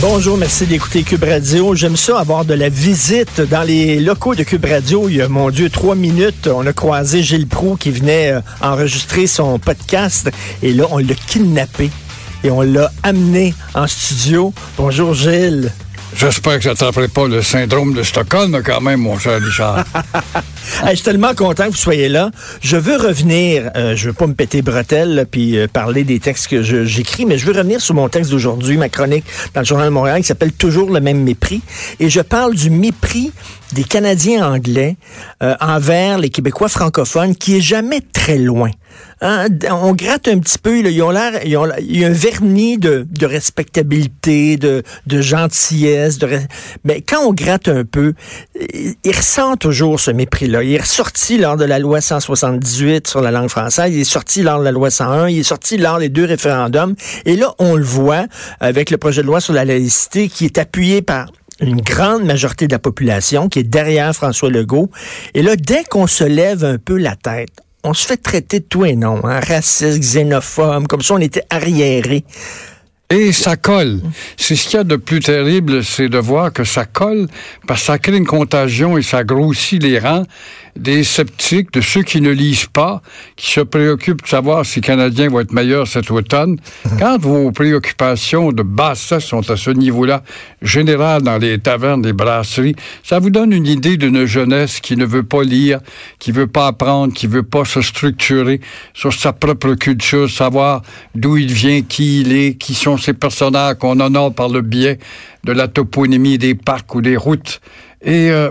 Bonjour, merci d'écouter Cube Radio. J'aime ça avoir de la visite dans les locaux de Cube Radio. Il y a, mon Dieu, trois minutes, on a croisé Gilles Proux qui venait euh, enregistrer son podcast et là, on l'a kidnappé et on l'a amené en studio. Bonjour Gilles. J'espère que ça pas le syndrome de Stockholm quand même, mon cher Richard. Je suis tellement content que vous soyez là. Je veux revenir, euh, je veux pas me péter bretelles puis euh, parler des textes que j'écris, mais je veux revenir sur mon texte d'aujourd'hui, ma chronique dans le Journal de Montréal qui s'appelle Toujours le même mépris. Et je parle du mépris des Canadiens anglais euh, envers les Québécois francophones qui est jamais très loin. Hein, on gratte un petit peu, là, ils ont l'air, ils ont- il y a un vernis de, de respectabilité, de, de gentillesse, de, mais quand on gratte un peu, il il ressent toujours ce mépris-là. Il est ressorti lors de la loi 178 sur la langue française, il est sorti lors de la loi 101, il est sorti lors des deux référendums, et là, on le voit avec le projet de loi sur la laïcité qui est appuyé par une grande majorité de la population qui est derrière François Legault. Et là, dès qu'on se lève un peu la tête, on se fait traiter de tout et non, hein, raciste, xénophobe, comme ça on était arriéré. Et ça colle. C'est ce qu'il y a de plus terrible, c'est de voir que ça colle parce que ça crée une contagion et ça grossit les rangs des sceptiques, de ceux qui ne lisent pas, qui se préoccupent de savoir si les Canadiens vont être meilleurs cet automne. Quand vos préoccupations de bassesse sont à ce niveau-là, général dans les tavernes, les brasseries, ça vous donne une idée d'une jeunesse qui ne veut pas lire, qui veut pas apprendre, qui veut pas se structurer sur sa propre culture, savoir d'où il vient, qui il est, qui sont ces personnages qu'on honore par le biais de la toponymie des parcs ou des routes. Et euh,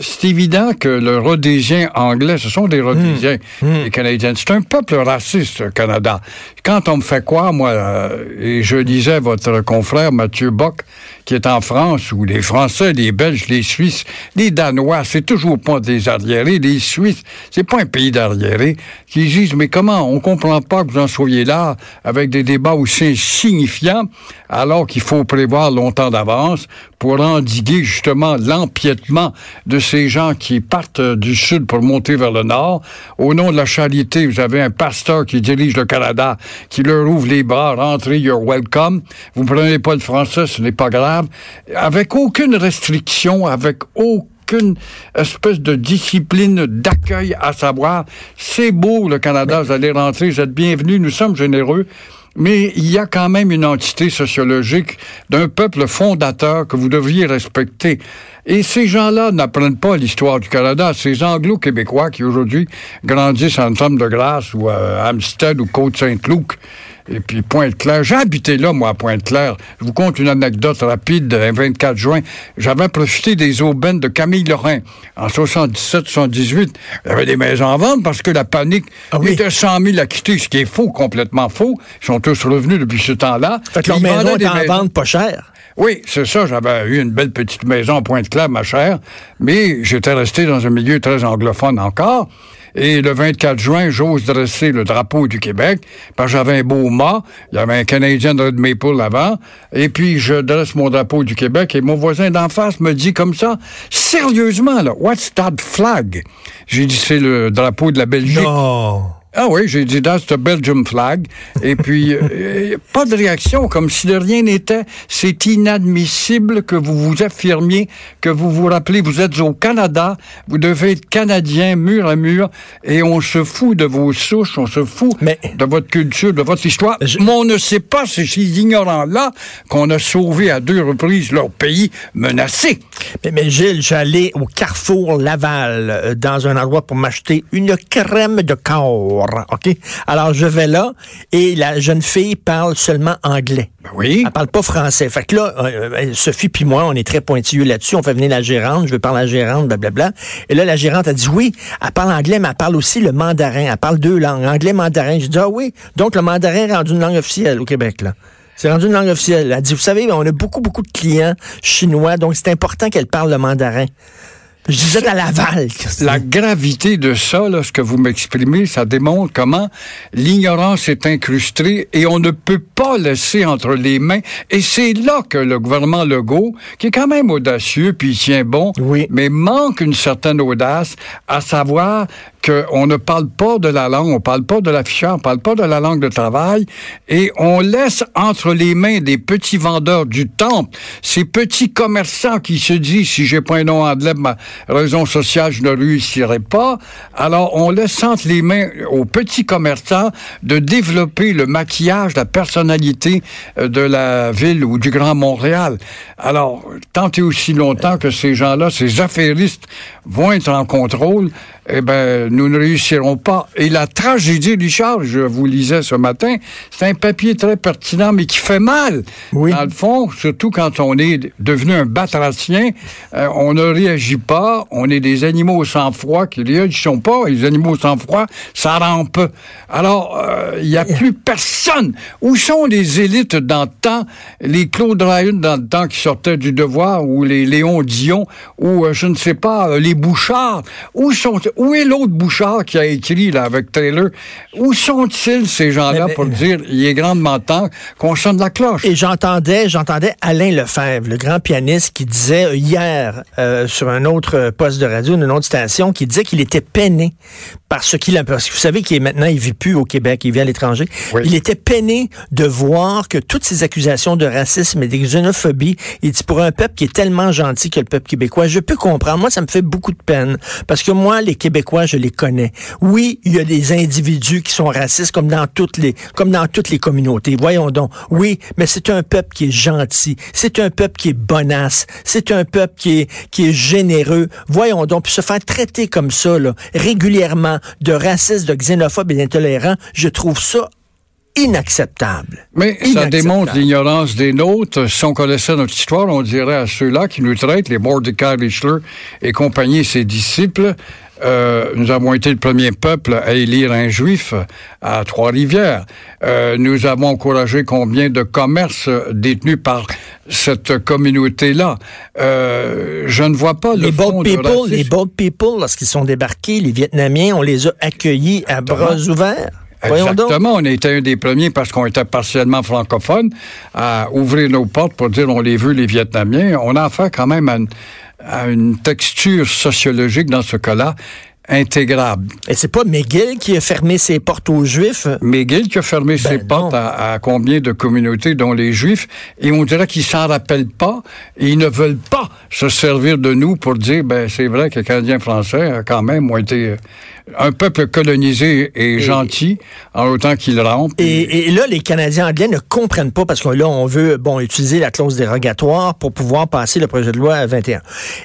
c'est évident que le rhodésien anglais, ce sont des rhodésiens, les Canadiens. C'est un peuple raciste, le Canada. Quand on me fait quoi, moi, euh, et je lisais votre confrère Mathieu Bock, qui est en France, où les Français, les Belges, les Suisses, les Danois, c'est toujours pas des arriérés, les Suisses, c'est pas un pays d'arriérés, qui disent, mais comment, on comprend pas que vous en soyez là, avec des débats aussi insignifiants, alors qu'il faut prévoir longtemps d'avance pour endiguer justement l'empiètement de ces gens qui partent euh, du sud pour monter vers le nord. Au nom de la charité, vous avez un pasteur qui dirige le Canada, qui leur ouvre les bras, rentrez, you're welcome. Vous prenez pas le français, ce n'est pas grave. Avec aucune restriction, avec aucune espèce de discipline d'accueil à savoir, c'est beau le Canada, vous allez rentrer, vous êtes bienvenus, nous sommes généreux. Mais il y a quand même une entité sociologique d'un peuple fondateur que vous devriez respecter. Et ces gens-là n'apprennent pas l'histoire du Canada. Ces anglo-québécois qui aujourd'hui grandissent en Somme de Grâce ou à Amstead ou Côte-Saint-Luc. Et puis Pointe-Claire. J'ai habité là, moi, à Pointe-Claire. Je vous conte une anecdote rapide. Un 24 juin, j'avais profité des aubaines de Camille Lorrain. En 77-78, il y avait des maisons en vente parce que la panique Ah oui. était 100 000 à quitter, ce qui est faux, complètement faux. Ils sont tous revenus depuis ce temps-là. Fait que leur maison est en maisons. vente pas cher. Oui, c'est ça. J'avais eu une belle petite maison à Pointe-Claire, ma chère, mais j'étais resté dans un milieu très anglophone encore. Et le 24 juin, j'ose dresser le drapeau du Québec, parce que j'avais un beau mât. Il y avait un Canadien de Red Maple avant. Et puis, je dresse mon drapeau du Québec et mon voisin d'en face me dit comme ça, sérieusement, là, what's that flag? J'ai dit, c'est le drapeau de la Belgique. Non. Ah oui, j'ai dit that's the Belgium flag. Et puis, euh, pas de réaction, comme si de rien n'était. C'est inadmissible que vous vous affirmiez, que vous vous rappelez, vous êtes au Canada, vous devez être Canadien mur à mur, et on se fout de vos souches, on se fout Mais- de votre culture, de votre histoire. Je- Mais on ne sait pas, c'est ces ignorants-là qu'on a sauvé à deux reprises leur pays menacé. Mais, mais Gilles, j'allais au Carrefour Laval, euh, dans un endroit pour m'acheter une crème de corps. OK? Alors, je vais là et la jeune fille parle seulement anglais. Ben oui. Elle parle pas français. Fait que là, euh, euh, Sophie puis moi, on est très pointilleux là-dessus. On fait venir la gérante. Je veux parler à la gérante, blablabla. Et là, la gérante a dit oui, elle parle anglais, mais elle parle aussi le mandarin. Elle parle deux langues, anglais, mandarin. J'ai dit ah oui. Donc, le mandarin est rendu une langue officielle au Québec, là. C'est rendu une langue officielle. Elle a dit, vous savez, on a beaucoup, beaucoup de clients chinois, donc c'est important qu'elle parle le mandarin. Je disais à Laval. La gravité de ça, là, ce que vous m'exprimez, ça démontre comment l'ignorance est incrustée et on ne peut pas laisser entre les mains. Et c'est là que le gouvernement Legault, qui est quand même audacieux, puis il tient bon, Oui. mais manque une certaine audace, à savoir qu'on ne parle pas de la langue, on parle pas de l'affichage, on parle pas de la langue de travail, et on laisse entre les mains des petits vendeurs du temple, ces petits commerçants qui se disent, si j'ai pas un nom anglais, ma raison sociale, je ne réussirai pas. Alors, on laisse entre les mains aux petits commerçants de développer le maquillage, la personnalité euh, de la ville ou du Grand Montréal. Alors, tant et aussi longtemps que ces gens-là, ces affairistes, vont être en contrôle, eh ben, nous ne réussirons pas. Et la tragédie, Richard, je vous lisais ce matin, c'est un papier très pertinent, mais qui fait mal. Oui. Dans le fond, surtout quand on est devenu un batracien, euh, on ne réagit pas, on est des animaux sans froid qui réagissent pas. Les animaux sans froid, ça rampe. Alors, euh, il n'y a plus personne. Où sont les élites dans le temps, les Claude Ryan dans le temps qui sortaient du devoir, ou les Léon Dion, ou euh, je ne sais pas, les Bouchard? Où sont où est l'autre Bouchard qui a écrit là avec Taylor? Où sont-ils ces gens-là Mais- mais- pour dire il est grandement temps qu'on sonne la cloche? Et j'entendais, j'entendais Alain Lefebvre, le grand pianiste, qui disait euh, hier euh, sur un autre poste de radio, une autre station, qui disait qu'il était peiné par ce qu'il a. Parce que vous savez qu'il est maintenant, il vit plus au Québec, il vit à l'étranger. Oui. Il était peiné de voir que toutes ces accusations de racisme et de xénophobie, il dit pour un peuple qui est tellement gentil que le peuple québécois, je peux comprendre. Moi, ça me fait beaucoup de peine parce que moi, les Québécois, je les connais. Oui, il y a des individus qui sont racistes comme dans toutes les, comme dans toutes les communautés. Voyons donc. Oui, mais c'est un peuple qui est gentil. C'est un peuple qui est bonasse. C'est un peuple qui est, qui est généreux. Voyons donc. Puis se faire traiter comme ça, là, régulièrement, de raciste, de xénophobe et d'intolérant, je trouve ça inacceptable. Mais ça démontre l'ignorance des nôtres. Si on connaissait notre histoire, on dirait à ceux-là qui nous traitent, les Mordecai Richler et compagnie, ses disciples, euh, nous avons été le premier peuple à élire un juif à Trois-Rivières. Euh, nous avons encouragé combien de commerces détenus par cette communauté-là. Euh, je ne vois pas le Les fond boat de people, racisme. les boat people, lorsqu'ils sont débarqués, les Vietnamiens, on les a accueillis à bras ouverts. Exactement. On était un des premiers parce qu'on était partiellement francophone à ouvrir nos portes pour dire on les veut, les Vietnamiens. On a affaire quand même à une, à une texture sociologique dans ce cas-là intégrable. Et c'est pas McGill qui a fermé ses portes aux Juifs? McGill qui a fermé ses Ben portes non. à, à combien de communautés, dont les Juifs, et on dirait qu'ils s'en rappellent pas, et ils ne veulent pas se servir de nous pour dire, ben c'est vrai que les Canadiens français, euh, quand même, ont été euh, un peuple colonisé et, gentil, en autant qu'ils rampent. Et, et là, les Canadiens anglais ne comprennent pas parce que là, on veut bon utiliser la clause dérogatoire pour pouvoir passer le projet de loi à 21.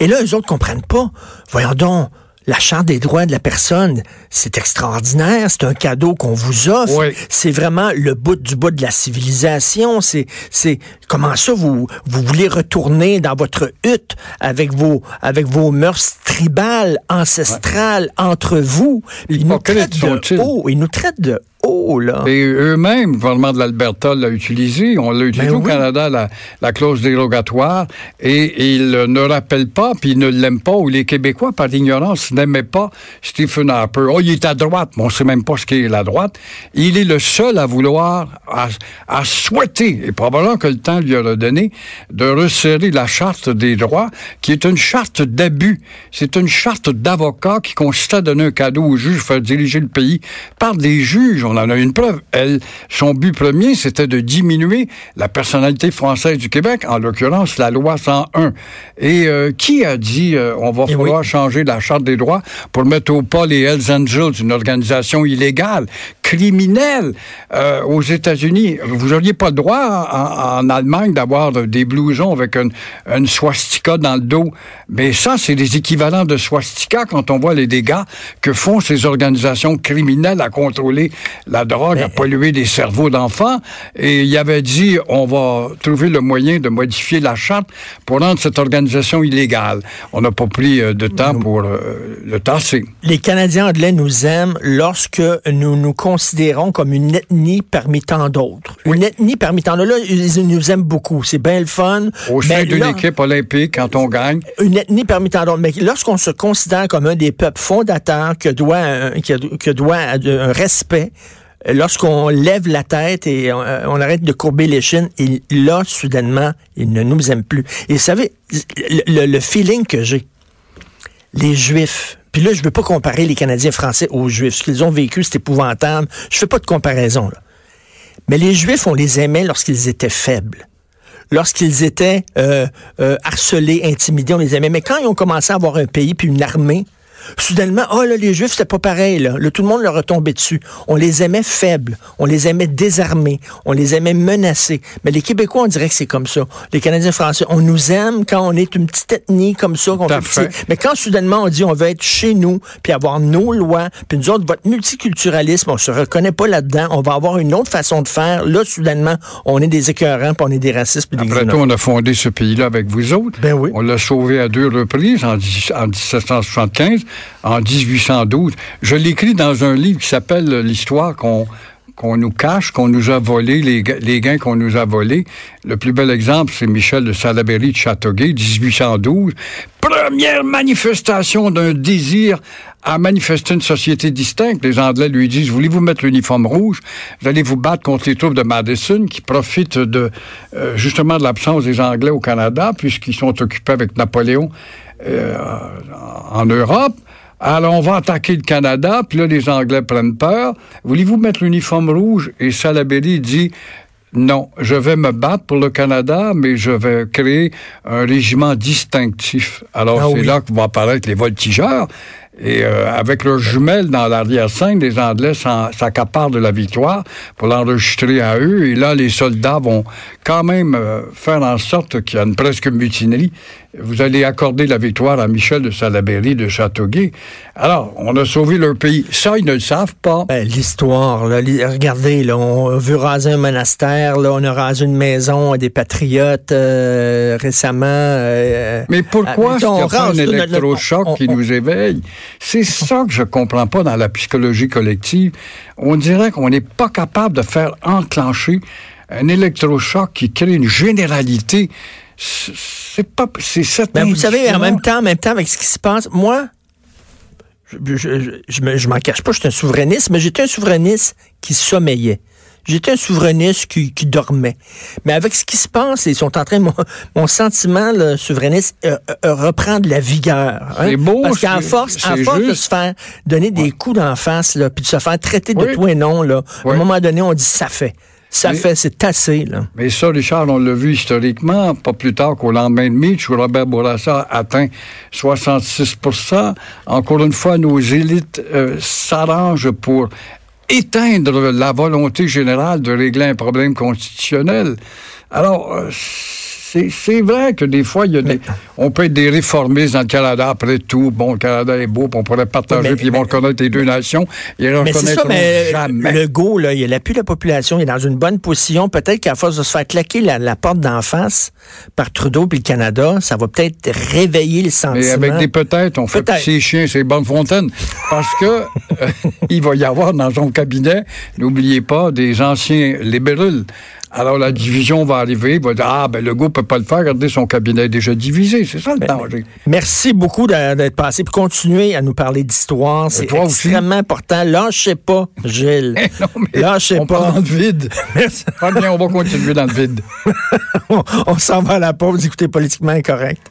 Et là, eux autres comprennent pas. Voyons donc. La Charte des droits de la personne, c'est extraordinaire, c'est un cadeau qu'on vous offre. Oui. C'est vraiment le bout du bout de la civilisation. C'est, c'est comment ça vous vous voulez retourner dans votre hutte avec vos avec vos mœurs tribales, ancestrales entre vous? Ils nous traitent de haut. Ils nous traitent de haut là. Et eux-mêmes, le gouvernement de l'Alberta l'a utilisé. On l'a utilisé Ben au oui. Canada, la, la clause dérogatoire. Et ils ne rappellent pas, puis ils ne l'aiment pas, ou les Québécois, par ignorance, n'aimaient pas Stephen Harper. Oh, il est à droite, mais on ne sait même pas ce qu'est la droite. Il est le seul à vouloir, à, à souhaiter, et probablement que le temps lui aura donné, de resserrer la charte des droits, qui est une charte d'abus. C'est une charte d'avocat qui consiste à donner un cadeau au juge, faire diriger le pays par des juges. On en a une preuve. Elle, son but premier, c'était de diminuer la personnalité française du Québec, en l'occurrence la loi 101. Et euh, qui a dit euh, on va Eh falloir changer la charte des droits pour mettre au pas les Hells Angels, une organisation illégale, criminelle euh, aux États-Unis? Vous n'auriez pas le droit en, en Allemagne d'avoir des blousons avec une, une swastika dans le dos. Mais ça, c'est des équivalents de swastika quand on voit les dégâts que font ces organisations criminelles à contrôler la drogue a pollué les cerveaux d'enfants. Et il avait dit, on va trouver le moyen de modifier la charte pour rendre cette organisation illégale. On n'a pas pris euh, de temps pour euh, le tasser. Les Canadiens anglais nous aiment lorsque nous nous considérons comme une ethnie parmi tant d'autres. Une ethnie parmi tant d'autres. Là, ils nous aiment beaucoup. C'est bien le fun. Au sein d'une équipe olympique, quand on gagne, une ethnie parmi tant d'autres. Mais lorsqu'on se considère comme un des peuples fondateurs que doit, un- que, que doit un respect, lorsqu'on lève la tête et on, on arrête de courber les chines, et là, soudainement, ils ne nous aiment plus. Et vous savez, le, feeling que j'ai, les Juifs, puis là, je veux pas comparer les Canadiens français aux Juifs. Ce qu'ils ont vécu, c'est épouvantable. Je fais pas de comparaison. Mais les Juifs, on les aimait lorsqu'ils étaient faibles lorsqu'ils étaient euh, euh, harcelés, intimidés, on les aimait. Mais quand ils ont commencé à avoir un pays puis une armée, soudainement, oh là, les Juifs, c'était pas pareil. Là. Là, tout le monde leur retombait dessus. On les aimait faibles, on les aimait désarmés, on les aimait menacés. Mais les Québécois, on dirait que c'est comme ça. Les Canadiens français, on nous aime quand on est une petite ethnie comme ça. qu'on fait. Mais quand soudainement on dit on veut être chez nous, puis avoir nos lois, puis nous autres, votre multiculturalisme, on se reconnaît pas là-dedans, on va avoir une autre façon de faire. Là, soudainement, on est des écœurants, puis on est des racistes, puis des Après tout, on a fondé ce pays-là avec vous autres. Ben oui. On l'a sauvé à deux reprises, en 1775, en 1812. Je l'écris dans un livre qui s'appelle L'histoire qu'on qu'on nous cache, qu'on nous a volé, les, les gains qu'on nous a volés. Le plus bel exemple, c'est Michel de Salaberry de Châteauguay, 1812. Première manifestation d'un désir à manifester une société distincte. Les Anglais lui disent, voulez-vous mettre l'uniforme rouge? Vous allez vous battre contre les troupes de Madison qui profitent de, euh, justement de l'absence des Anglais au Canada puisqu'ils sont occupés avec Napoléon euh, en Europe. Alors, on va attaquer le Canada, puis là, les Anglais prennent peur. Voulez-vous mettre l'uniforme rouge? Et Salaberry dit, non, je vais me battre pour le Canada, mais je vais créer un régiment distinctif. Alors, Ah c'est oui. là que vont apparaître les voltigeurs. Et euh, avec leurs jumelles dans l'arrière-scène, les Anglais s'accaparent de la victoire pour l'enregistrer à eux. Et là, les soldats vont quand même euh, faire en sorte qu'il y a une presque mutinerie. Vous allez accorder la victoire à Michel de Salaberry de Châteauguay. Alors, on a sauvé leur pays. Ça, ils ne le savent pas. Ben, L'histoire, regardez, là, on veut raser un monastère, là, on a rasé une maison à des patriotes euh, récemment. euh, Mais pourquoi est-ce qu'il n'y a un électrochoc qui on- nous éveille? C'est ça que je comprends pas dans la psychologie collective. On dirait qu'on n'est pas capable de faire enclencher un électrochoc qui crée une généralité. C'est pas, c'est cette Ben, vous savez, en même temps, en même temps, avec ce qui se passe, moi, je, je, je, je me- je m'en cache pas, je suis un souverainiste, mais j'étais un souverainiste qui sommeillait. J'étais un souverainiste qui, qui dormait. Mais avec ce qui se passe, ils sont en train, mon, mon sentiment le souverainiste euh, euh, reprend de la vigueur. hein. C'est beau, Parce qu'à c'est- force, à c'est force de se faire donner des coups d'en face, là, puis de se faire traiter de Oui. tout et non, là, à un moment donné, on dit ça fait. Ça Mais- fait, c'est assez, là. Mais ça, Richard, on l'a vu historiquement, pas plus tard qu'au lendemain de Mitch, où Robert Bourassa atteint 66% Encore une fois, nos élites euh, s'arrangent pour éteindre la volonté générale de régler un problème constitutionnel. Alors, euh, c'est vrai que des fois, il y a des, on peut être des réformistes dans le Canada. Après tout, bon, le Canada est beau, puis on pourrait partager, Mais- puis ils vont reconnaître les deux nations. Ils ne Mais c'est ça, mais jamais. le go, là, il appuie la population, il est dans une bonne position. Peut-être qu'à force de se faire claquer la, la porte d'en face par Trudeau puis le Canada, ça va peut-être réveiller le sentiment. Mais avec des peut-être, on fait les chiens, c'est bonne fontaine. Parce que euh, il va y avoir dans son cabinet, n'oubliez pas, des anciens libéraux. Alors la division va arriver, il va dire Ah, ben le gars peut pas le faire, regardez, son cabinet est déjà divisé. C'est ça le danger. Merci beaucoup d'être passé. Puis continuez à nous parler d'histoire. C'est toi aussi. extrêmement important. Lâchez pas, Gilles. non, mais Lâchez on pas. part dans le vide. Pas bien, on va continuer dans le vide. on on s'en va à la pause. Écoutez, politiquement incorrect.